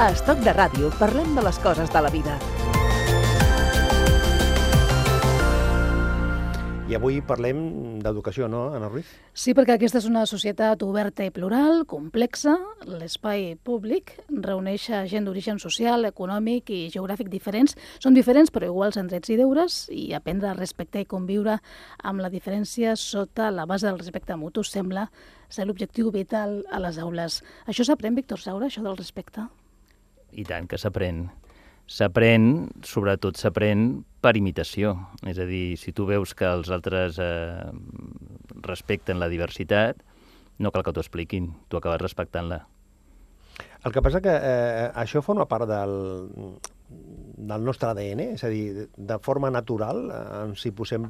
A Estoc de Ràdio parlem de les coses de la vida. I avui parlem d'educació, no, Anna Ruiz? Sí, perquè aquesta és una societat oberta i plural, complexa. L'espai públic reuneix a gent d'origen social, econòmic i geogràfic diferents. Són diferents però iguals en drets i deures i aprendre a respectar i conviure amb la diferència sota la base del respecte mutu sembla ser l'objectiu vital a les aules. Això s'aprèn, Víctor Saura, això del respecte? I tant que s'aprèn. S'aprèn, sobretot s'aprèn per imitació. És a dir, si tu veus que els altres eh, respecten la diversitat, no cal que t'ho expliquin, tu acabes respectant-la. El que passa que eh, això forma part del, del nostre ADN, és a dir, de forma natural eh, ens hi posem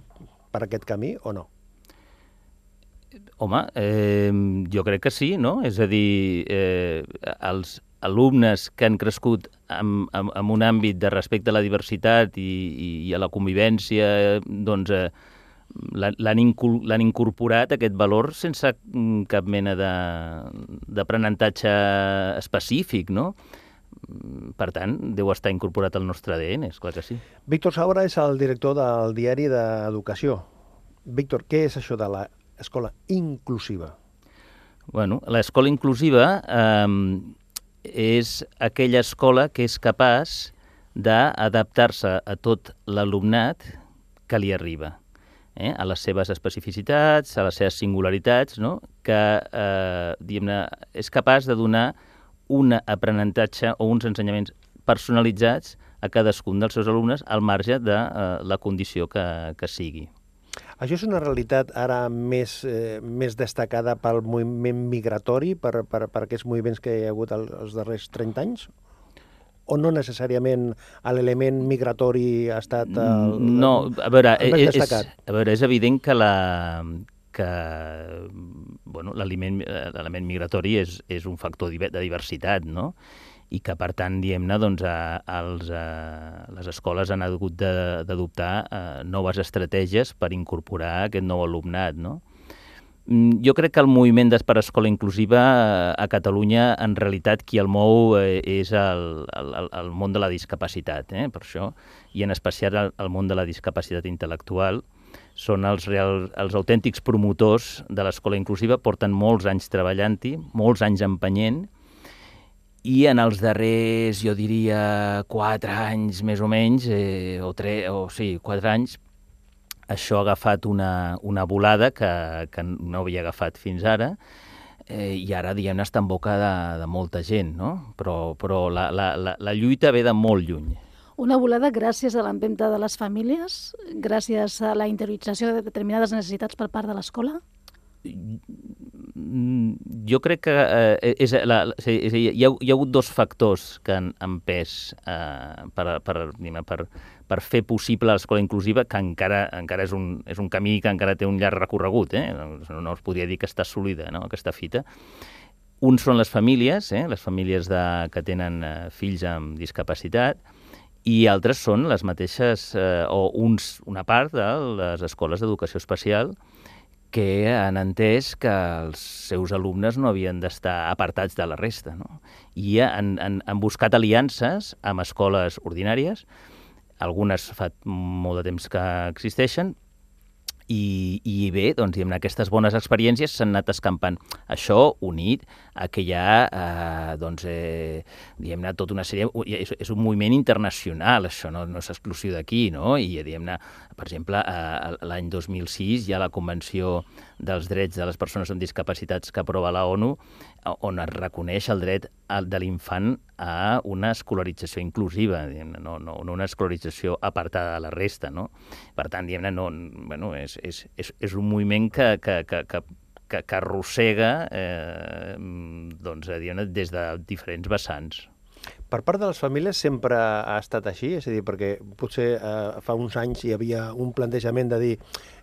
per aquest camí o no? Home, eh, jo crec que sí, no? És a dir, eh, els alumnes que han crescut en, en, en un àmbit de respecte a la diversitat i, i, i a la convivència, doncs eh, l'han incorporat aquest valor sense cap mena d'aprenentatge específic, no? Per tant, deu estar incorporat al nostre ADN, és clar que sí. Víctor Saura és el director del diari d'Educació. Víctor, què és això de l'escola inclusiva? Bueno, l'escola inclusiva eh, és aquella escola que és capaç d'adaptar-se a tot l'alumnat que li arriba, eh? a les seves especificitats, a les seves singularitats, no? que eh, és capaç de donar un aprenentatge o uns ensenyaments personalitzats a cadascun dels seus alumnes al marge de eh, la condició que, que sigui. Això és una realitat ara més, eh, més destacada pel moviment migratori, per, per, per aquests moviments que hi ha hagut els darrers 30 anys? o no necessàriament l'element migratori ha estat el, no, a veure, el més destacat? És, a veure, és evident que la que bueno, l'element migratori és, és un factor de diversitat, no? I que, per tant, diem-ne, doncs, als, a, les escoles han hagut d'adoptar eh, noves estratègies per incorporar aquest nou alumnat, no? Mm, jo crec que el moviment per escola inclusiva eh, a Catalunya, en realitat, qui el mou eh, és el, el, el món de la discapacitat, eh, per això, i en especial el, el món de la discapacitat intel·lectual, són els, real, els autèntics promotors de l'escola inclusiva, porten molts anys treballant-hi, molts anys empenyent, i en els darrers, jo diria, quatre anys més o menys, eh, o, tres, o sí, quatre anys, això ha agafat una, una volada que, que no havia agafat fins ara, eh, i ara, diguem-ne, està en boca de, de molta gent, no? Però, però la, la, la, la lluita ve de molt lluny. Una volada gràcies a l'empenta de les famílies, gràcies a la interiorització de determinades necessitats per part de l'escola? Mm, jo crec que eh, és, la, és, és, hi, ha, hi ha hagut dos factors que han empès eh, per, per, per, per fer possible l'escola inclusiva, que encara, encara és, un, és un camí que encara té un llarg recorregut, eh? no, no us podria dir que està assolida, no? aquesta fita. Uns són les famílies, eh? les famílies de, que tenen eh, fills amb discapacitat, i altres són les mateixes, eh, o uns, una part de les escoles d'educació especial, que han entès que els seus alumnes no havien d'estar apartats de la resta. No? I han, han, han buscat aliances amb escoles ordinàries, algunes fa molt de temps que existeixen, i, i bé, doncs, diguem aquestes bones experiències s'han anat escampant. Això unit a que hi ha, eh, doncs, eh, diguem-ne, tota una sèrie... És, és un moviment internacional, això no, no és exclusiu d'aquí, no? I, diguem-ne, per exemple, eh, l'any 2006 hi ha la Convenció dels Drets de les Persones amb Discapacitats que aprova la ONU, on es reconeix el dret de l'infant a una escolarització inclusiva, no, no, no una escolarització apartada de la resta. No? Per tant, diguem-ne, no, bueno, és, és, és, és un moviment que, que, que, que que, que arrossega eh, doncs, des de diferents vessants. Per part de les famílies sempre ha estat així? És a dir, perquè potser eh, fa uns anys hi havia un plantejament de dir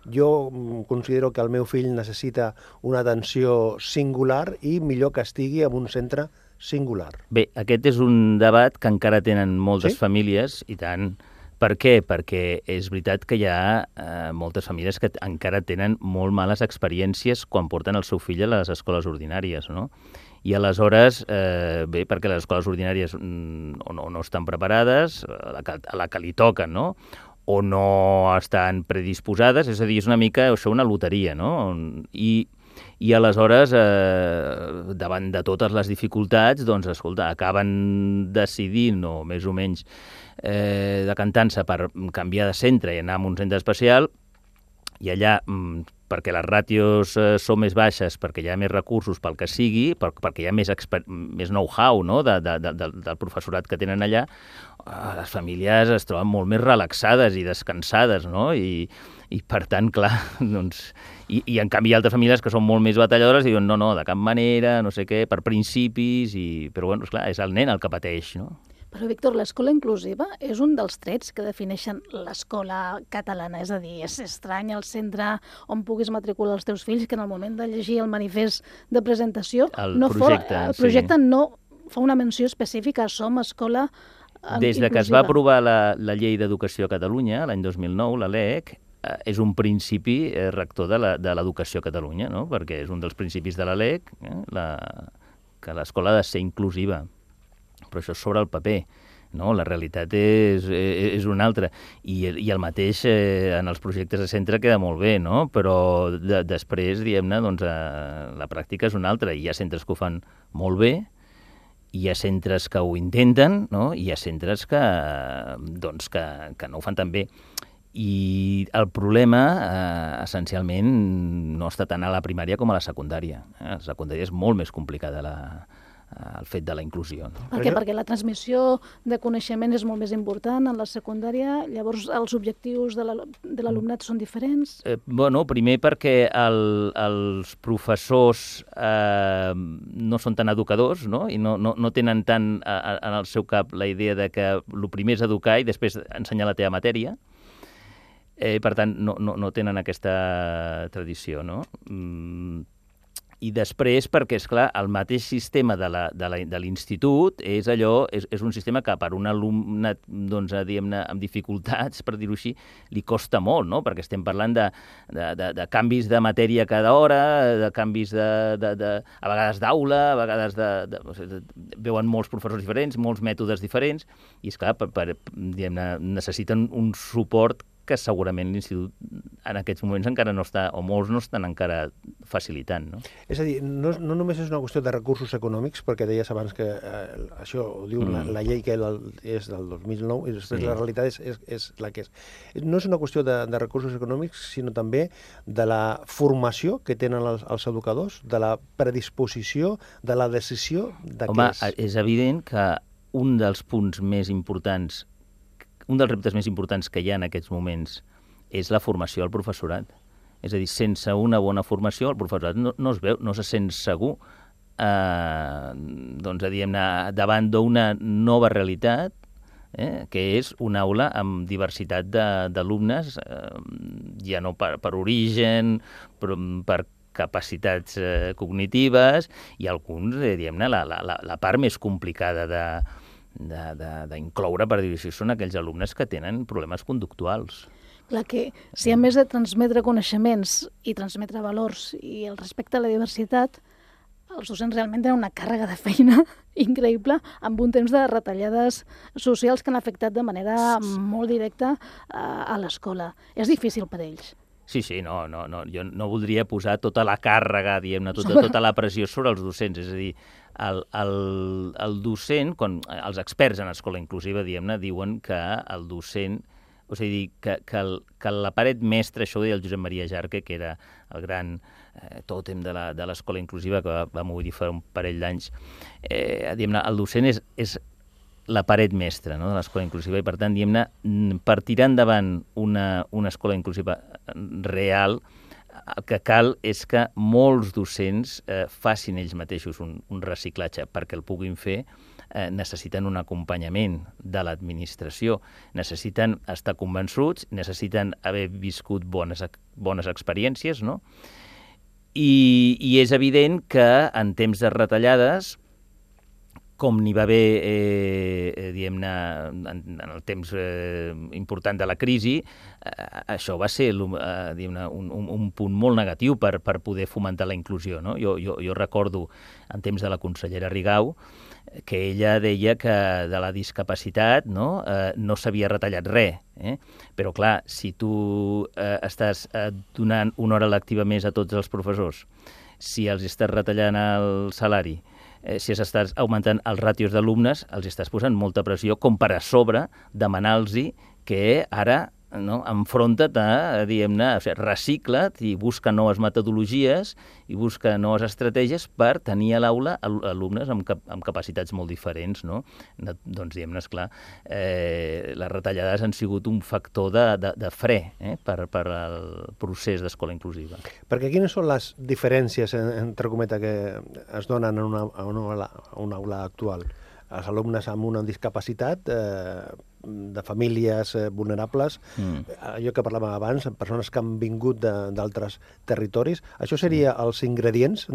jo mm, considero que el meu fill necessita una atenció singular i millor que estigui en un centre singular. Bé, aquest és un debat que encara tenen moltes sí? famílies, i tant, Per què? Perquè és veritat que hi ha eh, moltes famílies que encara tenen molt males experiències quan porten el seu fill a les escoles ordinàries, no? I aleshores, eh, bé, perquè les escoles ordinàries mm, o no, no estan preparades, a la, que, a la que li toquen, no? o no estan predisposades, és a dir, és una mica això una loteria, no? I, i aleshores, eh, davant de totes les dificultats, doncs, escolta, acaben decidint, o més o menys eh, decantant-se per canviar de centre i anar a un centre especial, i allà mm, perquè les ràtios eh, són més baixes, perquè hi ha més recursos pel que sigui, per, perquè hi ha més, més know-how no? de, de, de, del professorat que tenen allà, eh, les famílies es troben molt més relaxades i descansades, no? I, i per tant, clar, doncs... I, I en canvi hi ha altres famílies que són molt més batalladores i diuen no, no, de cap manera, no sé què, per principis, i... però bueno, esclar, és el nen el que pateix, no? Però, Víctor, l'escola inclusiva és un dels trets que defineixen l'escola catalana. És a dir, és estrany el centre on puguis matricular els teus fills que en el moment de llegir el manifest de presentació... El no projecte, fa, El projecte sí. no fa una menció específica. Som escola Des de que es va aprovar la, la llei d'educació a Catalunya, l'any 2009, la LEC, eh, és un principi eh, rector de l'educació a Catalunya, no? perquè és un dels principis de la LEC, eh, la, que l'escola ha de ser inclusiva però això és sobre el paper. No? La realitat és, és, és una altra. I, I el mateix eh, en els projectes de centre queda molt bé, no? però de, després, diguem-ne, doncs, eh, la pràctica és una altra. Hi ha centres que ho fan molt bé, hi ha centres que ho intenten, no? hi ha centres que, doncs, que, que no ho fan tan bé. I el problema, eh, essencialment, no està tant a la primària com a la secundària. Eh? La secundària és molt més complicada la, el fet de la inclusió. No? Per què? Perquè la transmissió de coneixement és molt més important en la secundària, llavors els objectius de l'alumnat són diferents? Eh, bueno, primer perquè el, els professors eh, no són tan educadors no? i no, no, no tenen tant a, a, en el seu cap la idea de que el primer és educar i després ensenyar la teva matèria, eh, per tant, no, no, no tenen aquesta tradició, no? Mm, i després perquè, és clar el mateix sistema de l'institut és allò, és, és un sistema que per un alumne, doncs, diguem-ne, amb dificultats, per dir-ho així, li costa molt, no? Perquè estem parlant de, de, de, de canvis de matèria cada hora, de canvis de, de, de a vegades d'aula, a vegades de, de, de, veuen molts professors diferents, molts mètodes diferents, i, és clar per, per, diguem-ne, necessiten un suport que segurament l'institut en aquests moments encara no està, o molts no estan encara facilitant. No? És a dir, no, no només és una qüestió de recursos econòmics, perquè deies abans que eh, això ho diu mm. la, la llei que és del 2009, i després sí. la realitat és, és, és la que és. No és una qüestió de, de recursos econòmics, sinó també de la formació que tenen els, els educadors, de la predisposició, de la decisió de Home, què és. és evident que un dels punts més importants un dels reptes més importants que hi ha en aquests moments és la formació al professorat. És a dir, sense una bona formació, el professorat no, no es veu, no se sent segur eh, doncs, diguem-ne, davant d'una nova realitat, eh, que és una aula amb diversitat d'alumnes, eh, ja no per, per origen, però per capacitats eh, cognitives, i alguns, eh, diguem-ne, la, la, la part més complicada de, d'incloure, per dir-ho així, són aquells alumnes que tenen problemes conductuals. Clar que si a més de transmetre coneixements i transmetre valors i el respecte a la diversitat, els docents realment tenen una càrrega de feina increïble amb un temps de retallades socials que han afectat de manera molt directa a, a l'escola. És difícil per ells. Sí, sí, no, no, no, jo no voldria posar tota la càrrega, diguem-ne, tota, tota la pressió sobre els docents. És a dir, el, el, el docent, quan els experts en escola inclusiva, diguem-ne, diuen que el docent o sigui, que, que, el, que la paret mestra, això ho deia el Josep Maria Jarque, que era el gran eh, tòtem de l'escola inclusiva, que va, va morir fa un parell d'anys, eh, diguem-ne, el docent és, és la paret mestra no, de l'escola inclusiva i, per tant, diguem-ne, per tirar endavant una, una escola inclusiva real, el que cal és que molts docents eh, facin ells mateixos un, un reciclatge perquè el puguin fer, eh, necessiten un acompanyament de l'administració, necessiten estar convençuts, necessiten haver viscut bones, bones experiències, no? I, I és evident que en temps de retallades com n'hi va haver, eh, eh, diguem-ne, en, en el temps eh, important de la crisi, eh, això va ser eh, un, un, un punt molt negatiu per, per poder fomentar la inclusió. No? Jo, jo, jo recordo, en temps de la consellera Rigau, que ella deia que de la discapacitat no, eh, no s'havia retallat res. Eh? Però, clar, si tu eh, estàs eh, donant una hora lectiva més a tots els professors, si els estàs retallant el salari, eh, si estàs augmentant els ràtios d'alumnes, els estàs posant molta pressió com per a sobre demanar-los que ara no? enfronta't a, diguem-ne, o sigui, recicla't i busca noves metodologies i busca noves estratègies per tenir a l'aula alumnes amb, cap, amb capacitats molt diferents, no? Doncs, diguem-ne, esclar, eh, les retallades han sigut un factor de, de, de fre eh, per, per al procés d'escola inclusiva. Perquè quines són les diferències, entre cometa, que es donen en una, en una, una aula actual? Els alumnes amb una discapacitat eh, de famílies eh, vulnerables, mm. allò que parlàvem abans, persones que han vingut d'altres territoris. Això seria els ingredients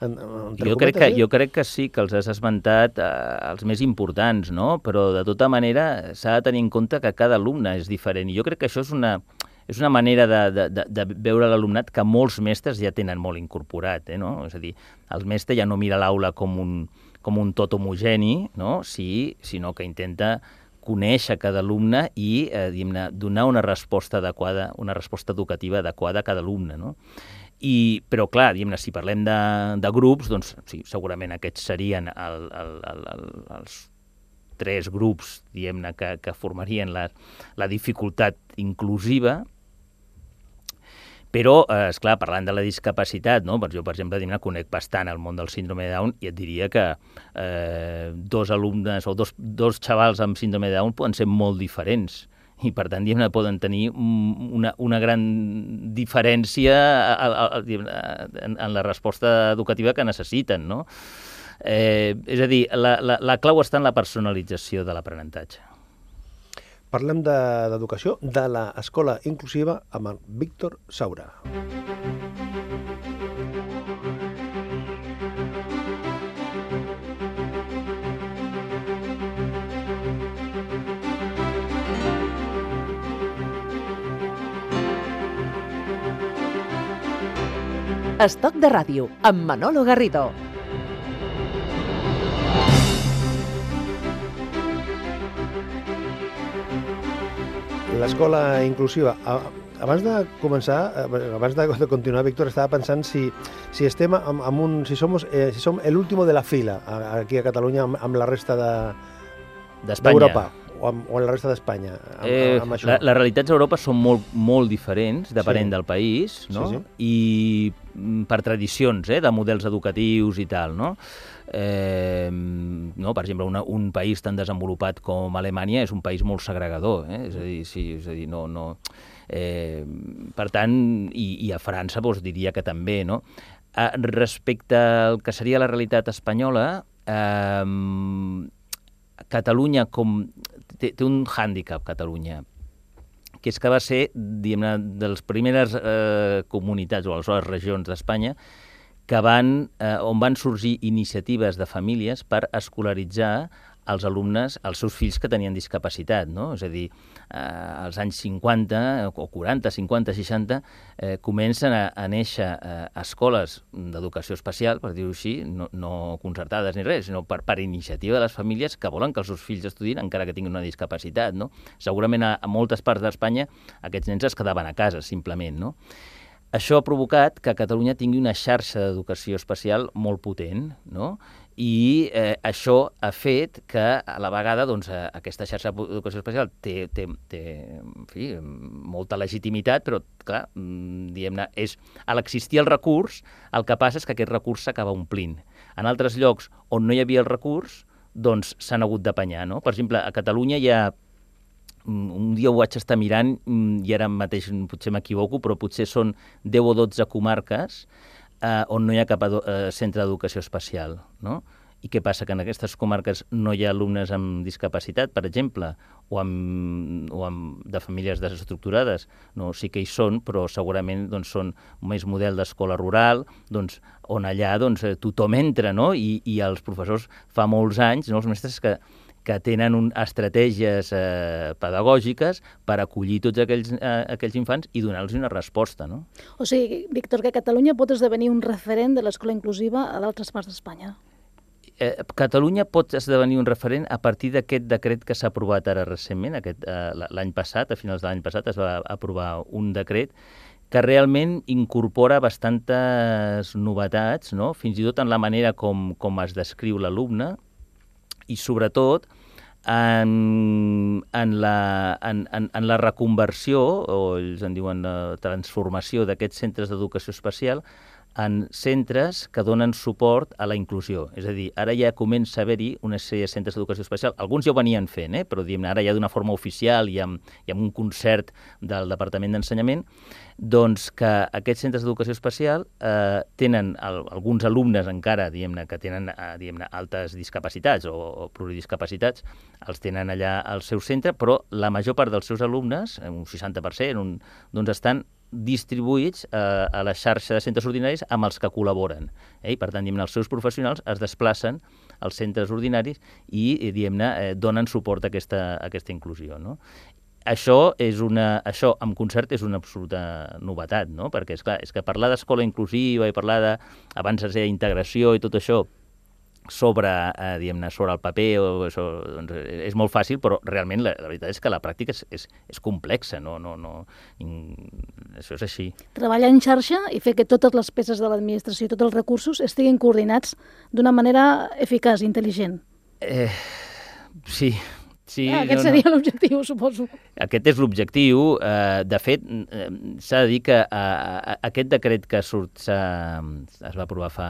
en, en, jo, crec que, jo crec que sí, que els has esmentat eh, els més importants, no? però de tota manera s'ha de tenir en compte que cada alumne és diferent. I jo crec que això és una, és una manera de, de, de, de veure l'alumnat que molts mestres ja tenen molt incorporat. Eh, no? És a dir, el mestre ja no mira l'aula com un, com un tot homogeni, no? sí, sinó que intenta conèixer cada alumne i eh, donar una resposta adequada, una resposta educativa adequada a cada alumne. No? I, però, clar, si parlem de, de grups, doncs sí, segurament aquests serien el, el, el, el, els tres grups que, que formarien la, la dificultat inclusiva, però, eh, és clar, parlant de la discapacitat, no? doncs jo, per exemple, diguem, conec bastant el món del síndrome de Down i et diria que eh, dos alumnes o dos, dos xavals amb síndrome de Down poden ser molt diferents i per tant diguem, poden tenir una, una gran diferència a, a, a, en, en la resposta educativa que necessiten. No? Eh, és a dir, la, la, la clau està en la personalització de l'aprenentatge. Parlem d'educació de, de l'escola inclusiva amb el Víctor Saura. Estoc de ràdio, amb Manolo Garrido. L'escola inclusiva. Abans de començar, eh, abans de, de continuar, Víctor, estava pensant si, si estem amb, amb un... si, somos, eh, si som l'último de la fila aquí a Catalunya amb, amb la resta de d'Europa o, amb, o amb la resta d'Espanya amb, eh, amb això. La, les realitats a Europa són molt, molt diferents, depenent sí. del país, no? Sí, sí. i mm, per tradicions eh, de models educatius i tal, no? Eh, no? Per exemple, una, un país tan desenvolupat com Alemanya és un país molt segregador, eh? és a dir, sí, és a dir no, no, eh, per tant, i, i a França doncs, diria que també, no? Eh, respecte al que seria la realitat espanyola, eh, Catalunya com... Té, té un hàndicap, Catalunya, que és que va ser, diguem-ne, de les primeres eh, comunitats o les regions d'Espanya que van, eh, on van sorgir iniciatives de famílies per escolaritzar els alumnes, els seus fills que tenien discapacitat, no? És a dir, eh, als anys 50, o 40, 50, 60, eh, comencen a, a néixer eh, escoles d'educació especial, per dir-ho així, no, no concertades ni res, sinó per, per iniciativa de les famílies que volen que els seus fills estudin encara que tinguin una discapacitat, no? Segurament a, a moltes parts d'Espanya aquests nens es quedaven a casa, simplement, no? Això ha provocat que Catalunya tingui una xarxa d'educació especial molt potent, no? I eh, això ha fet que a la vegada doncs, eh, aquesta xarxa d'educació especial té, té, té en fi, molta legitimitat, però clar, mm, diguem-ne, és a l'existir el recurs, el que passa és que aquest recurs s'acaba omplint. En altres llocs on no hi havia el recurs, doncs s'han hagut d'apanyar. No? Per exemple, a Catalunya hi ha Mm, un dia ho vaig estar mirant mm, i ara mateix potser m'equivoco, però potser són 10 o 12 comarques eh, on no hi ha cap eh, centre d'educació especial, no? I què passa? Que en aquestes comarques no hi ha alumnes amb discapacitat, per exemple, o, amb, o amb, de famílies desestructurades. No, sí que hi són, però segurament doncs, són més model d'escola rural, doncs, on allà doncs, tothom entra, no? I, i els professors fa molts anys, no, els mestres que que tenen un, estratègies eh, pedagògiques per acollir tots aquells, eh, aquells infants i donar-los una resposta. No? O sigui, Víctor, que Catalunya pot esdevenir un referent de l'escola inclusiva a d'altres parts d'Espanya. Eh, Catalunya pot esdevenir un referent a partir d'aquest decret que s'ha aprovat ara recentment, aquest, eh, l'any passat, a finals de l'any passat es va aprovar un decret que realment incorpora bastantes novetats, no? fins i tot en la manera com, com es descriu l'alumne, i sobretot en, en, la, en, en, en la reconversió, o ells en diuen la transformació d'aquests centres d'educació especial, en centres que donen suport a la inclusió. És a dir, ara ja comença a haver-hi una sèrie de centres d'educació especial. Alguns ja ho venien fent, eh? però diguem ara ja d'una forma oficial i amb, i amb un concert del Departament d'Ensenyament, doncs que aquests centres d'educació especial eh, tenen el, alguns alumnes encara, diguem-ne, que tenen eh, diguem altes discapacitats o, o pluridiscapacitats, els tenen allà al seu centre, però la major part dels seus alumnes, un 60%, un, doncs estan distribuïts eh, a la xarxa de centres ordinaris amb els que col·laboren. Eh? I, per tant, els seus professionals es desplacen als centres ordinaris i, eh, eh, donen suport a aquesta, a aquesta inclusió. No? Això, és una, això, amb concert, és una absoluta novetat, no? perquè, és clar és que parlar d'escola inclusiva i parlar de, abans de integració i tot això, sobre, eh, diguem-ne, sobre el paper, o això, doncs, és molt fàcil, però realment la, la veritat és que la pràctica és, és, és complexa, no, no, no, això és així. Treballar en xarxa i fer que totes les peces de l'administració i tots els recursos estiguin coordinats d'una manera eficaç, intel·ligent. Eh, sí, Sí, ah, aquest no, seria no. l'objectiu, suposo. Aquest és l'objectiu. Eh, de fet, eh, s'ha de dir que eh, aquest decret que surt, es va aprovar fa,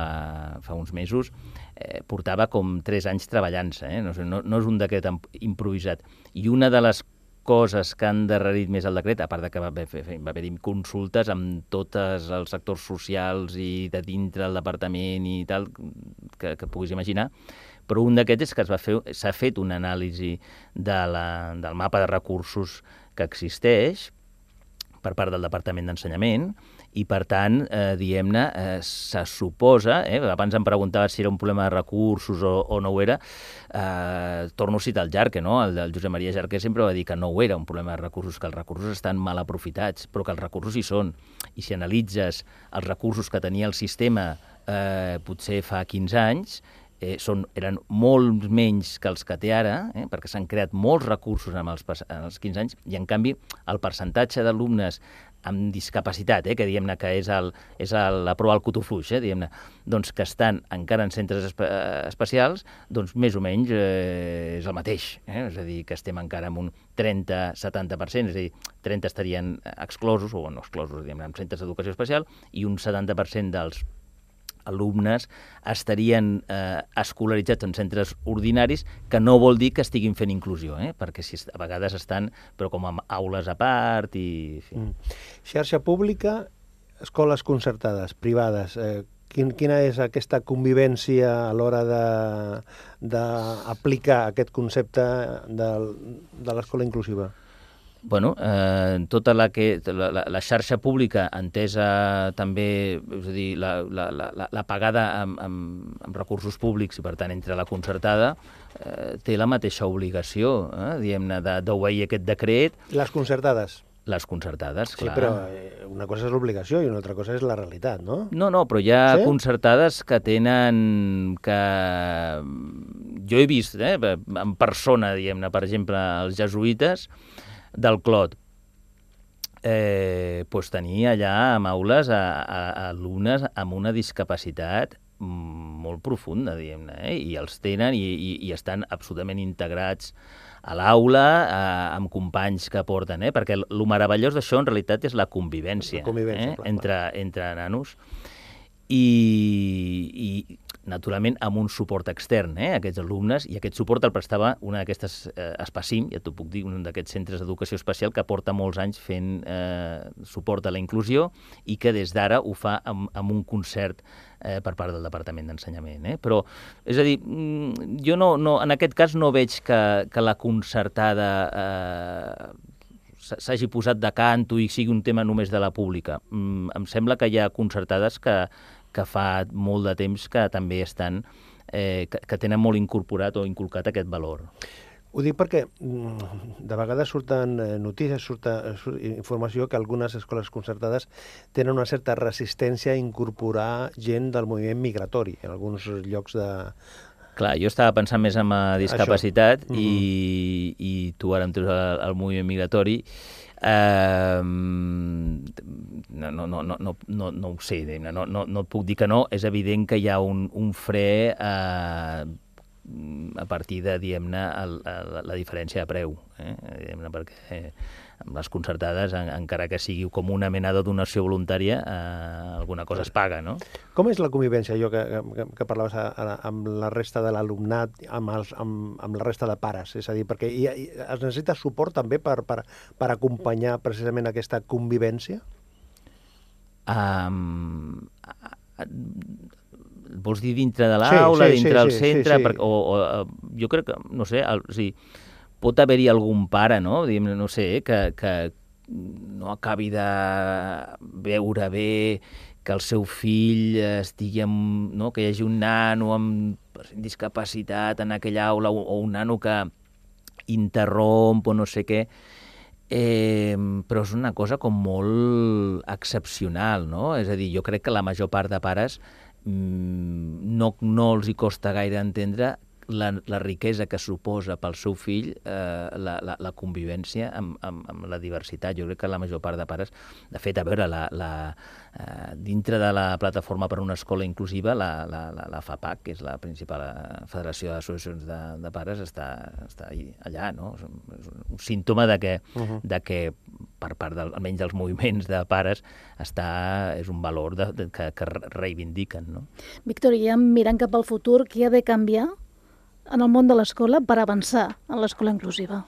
fa uns mesos eh, portava com tres anys treballant-se, eh? no, no, no és un decret improvisat. I una de les coses que han darrerit més el decret, a part de que va, va haver-hi consultes amb tots els sectors socials i de dintre del departament i tal, que, que puguis imaginar, però un d'aquests és que s'ha fet una anàlisi de la, del mapa de recursos que existeix per part del Departament d'Ensenyament i, per tant, eh, diguem-ne, eh, se suposa, eh, abans em preguntava si era un problema de recursos o, o no ho era, eh, torno a citar el Jarque, no? el, el Josep Maria Jarque sempre va dir que no ho era un problema de recursos, que els recursos estan mal aprofitats, però que els recursos hi són. I si analitzes els recursos que tenia el sistema eh, potser fa 15 anys, eh, són, eren molt menys que els que té ara, eh, perquè s'han creat molts recursos en els, en els 15 anys, i en canvi el percentatge d'alumnes amb discapacitat, eh, que diguem-ne que és, el, és el, la prova al cotofluix, eh, diguem-ne, doncs que estan encara en centres espe eh, especials, doncs més o menys eh, és el mateix. Eh? És a dir, que estem encara amb un 30-70%, és a dir, 30 estarien exclosos, o no exclosos, diguem-ne, en centres d'educació especial, i un 70% dels alumnes estarien eh, escolaritzats en centres ordinaris, que no vol dir que estiguin fent inclusió, eh? perquè si a vegades estan però com amb aules a part i... fi. Mm. Xarxa pública, escoles concertades, privades, eh, quin, quina és aquesta convivència a l'hora d'aplicar aquest concepte de, de l'escola inclusiva? Bueno, eh, tota la, que, la, la, la xarxa pública entesa també, és a dir, la, la, la, la pagada amb, amb, amb recursos públics i, per tant, entre la concertada, eh, té la mateixa obligació, eh, diguem-ne, d'obeir aquest decret. Les concertades? Les concertades, clar. Sí, però eh, una cosa és l'obligació i una altra cosa és la realitat, no? No, no, però hi ha sí? concertades que tenen... que jo he vist, eh, en persona, diguem-ne, per exemple, els jesuïtes, del Clot, eh, pues tenir allà amb aules a, a, a alumnes amb una discapacitat molt profunda, diguem-ne, eh? i els tenen i, i, i estan absolutament integrats a l'aula, eh, amb companys que porten, eh? perquè el meravellós d'això en realitat és la convivència, la convivència eh? clar, entre, clar. entre nanos. i, i naturalment amb un suport extern eh, aquests alumnes, i aquest suport el prestava una d'aquestes eh, Espacim, ja t'ho puc dir, un d'aquests centres d'educació especial que porta molts anys fent eh, suport a la inclusió i que des d'ara ho fa amb, amb un concert eh, per part del Departament d'Ensenyament. Eh? Però, és a dir, mm, jo no, no, en aquest cas no veig que, que la concertada eh, s'hagi posat de canto i sigui un tema només de la pública. Mm, em sembla que hi ha concertades que, que fa molt de temps que també estan, eh, que, que tenen molt incorporat o inculcat aquest valor. Ho dic perquè mm, de vegades surten eh, notícies, surta surt informació que algunes escoles concertades tenen una certa resistència a incorporar gent del moviment migratori en alguns llocs de, Clar, jo estava pensant més en la discapacitat Això. i, mm -hmm. i tu ara em treus el, el moviment migratori. Eh, no, no, no, no, no, no, ho sé, no, no, no et puc dir que no. És evident que hi ha un, un fre eh, a partir de, diguem-ne, la, la diferència de preu. Eh? Diguem-ne, perquè... Eh, amb les concertades, en, encara que sigui com una mena de donació voluntària, eh, alguna cosa es paga, no? Com és la convivència, jo que, que, que parlaves a, a, amb la resta de l'alumnat, amb, els, amb, amb la resta de pares? És a dir, perquè hi, hi, es necessita suport també per, per, per acompanyar precisament aquesta convivència? Um, vols dir dintre de l'aula, sí, sí, dintre sí, del centre? Sí, sí. Perquè, o, o, jo crec que, no sé, el, o sigui, pot haver-hi algun pare, no? Diguem, no sé, que, que no acabi de veure bé que el seu fill estigui amb, no? que hi hagi un nano amb discapacitat en aquella aula o, o un nano que interromp o no sé què, eh, però és una cosa com molt excepcional, no? És a dir, jo crec que la major part de pares no, no els hi costa gaire entendre la, la riquesa que suposa pel seu fill eh, la, la, la convivència amb, amb, amb la diversitat. Jo crec que la major part de pares, de fet, a veure, la, la, eh, dintre de la plataforma per una escola inclusiva, la, la, la, la FAPAC, que és la principal eh, federació d'associacions de, de pares, està, està allà, no? És un símptoma de que, uh -huh. de que per part del, almenys dels moviments de pares està, és un valor de, de, que, que reivindiquen. No? Víctor, ja mirant cap al futur, què ha de canviar en el món de l'escola per avançar en l'escola inclusiva?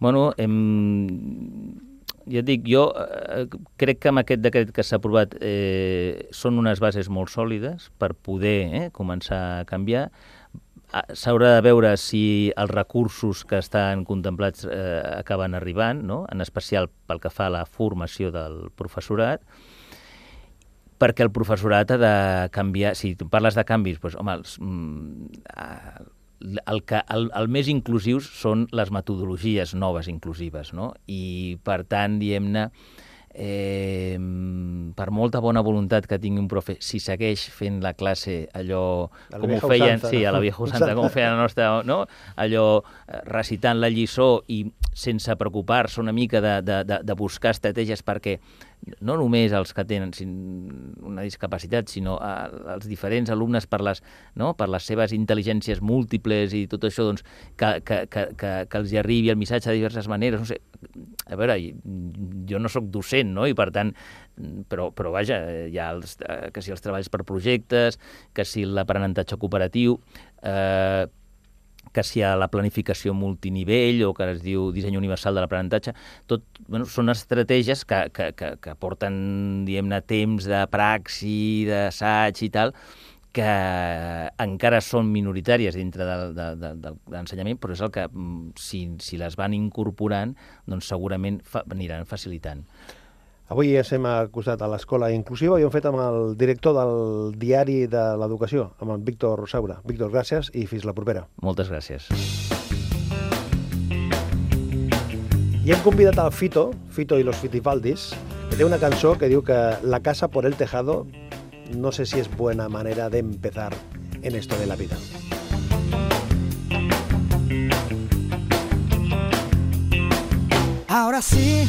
Bueno, hem, ja et dic, jo eh, crec que amb aquest decret que s'ha aprovat eh, són unes bases molt sòlides per poder eh, començar a canviar. S'haurà de veure si els recursos que estan contemplats eh, acaben arribant, no? en especial pel que fa a la formació del professorat, perquè el professorat ha de canviar... Si tu parles de canvis, doncs, home, els, mm, el, que, el, el més inclusius són les metodologies noves inclusives, no? I, per tant, diem-ne, eh, per molta bona voluntat que tingui un profe, si segueix fent la classe allò com ho feien, Santa, sí, no? a la vieja Santa, com ho feien la nostra, no? allò eh, recitant la lliçó i sense preocupar-se una mica de, de, de, de buscar estratègies perquè no només els que tenen una discapacitat, sinó els diferents alumnes per les, no? per les seves intel·ligències múltiples i tot això, doncs, que, que, que, que, que els hi arribi el missatge de diverses maneres. No sé, a veure, jo no sóc docent, no? i per tant, però, però vaja, hi ha els, eh, que si els treballs per projectes, que si l'aprenentatge cooperatiu, eh, que si ha la planificació multinivell o que es diu disseny universal de l'aprenentatge, tot bueno, són estratègies que, que, que, que porten, diguem-ne, temps de praxi, d'assaig i tal, que encara són minoritàries dintre de, de, de, de l'ensenyament, però és el que, mm, si, si les van incorporant, doncs segurament fa, aniran facilitant. Avui ens hem acusat a l'Escola Inclusiva i ho hem fet amb el director del Diari de l'Educació, amb el Víctor Saura. Víctor, gràcies i fins la propera. Moltes gràcies. I hem convidat al Fito, Fito i los Fitifaldis, que té una cançó que diu que la casa por el tejado no sé si es buena manera de empezar en esto de la vida. Ahora sí